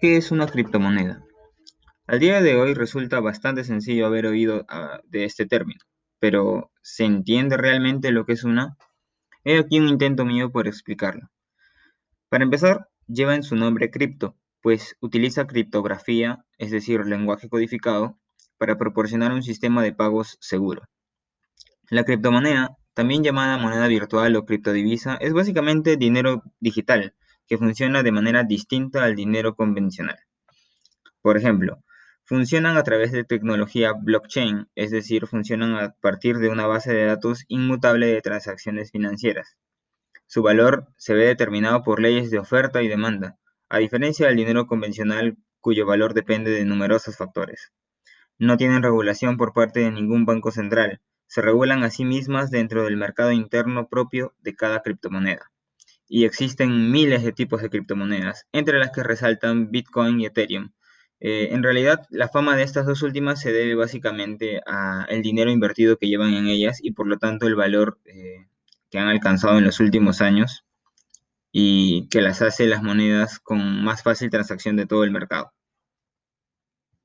¿Qué es una criptomoneda? Al día de hoy resulta bastante sencillo haber oído ah, de este término, pero ¿se entiende realmente lo que es una? He aquí un intento mío por explicarlo. Para empezar, lleva en su nombre cripto, pues utiliza criptografía, es decir, lenguaje codificado, para proporcionar un sistema de pagos seguro. La criptomoneda, también llamada moneda virtual o criptodivisa, es básicamente dinero digital, que funciona de manera distinta al dinero convencional. Por ejemplo, funcionan a través de tecnología blockchain, es decir, funcionan a partir de una base de datos inmutable de transacciones financieras. Su valor se ve determinado por leyes de oferta y demanda, a diferencia del dinero convencional cuyo valor depende de numerosos factores. No tienen regulación por parte de ningún banco central, se regulan a sí mismas dentro del mercado interno propio de cada criptomoneda y existen miles de tipos de criptomonedas, entre las que resaltan Bitcoin y Ethereum. Eh, en realidad, la fama de estas dos últimas se debe básicamente al dinero invertido que llevan en ellas y por lo tanto el valor eh, que han alcanzado en los últimos años y que las hace las monedas con más fácil transacción de todo el mercado.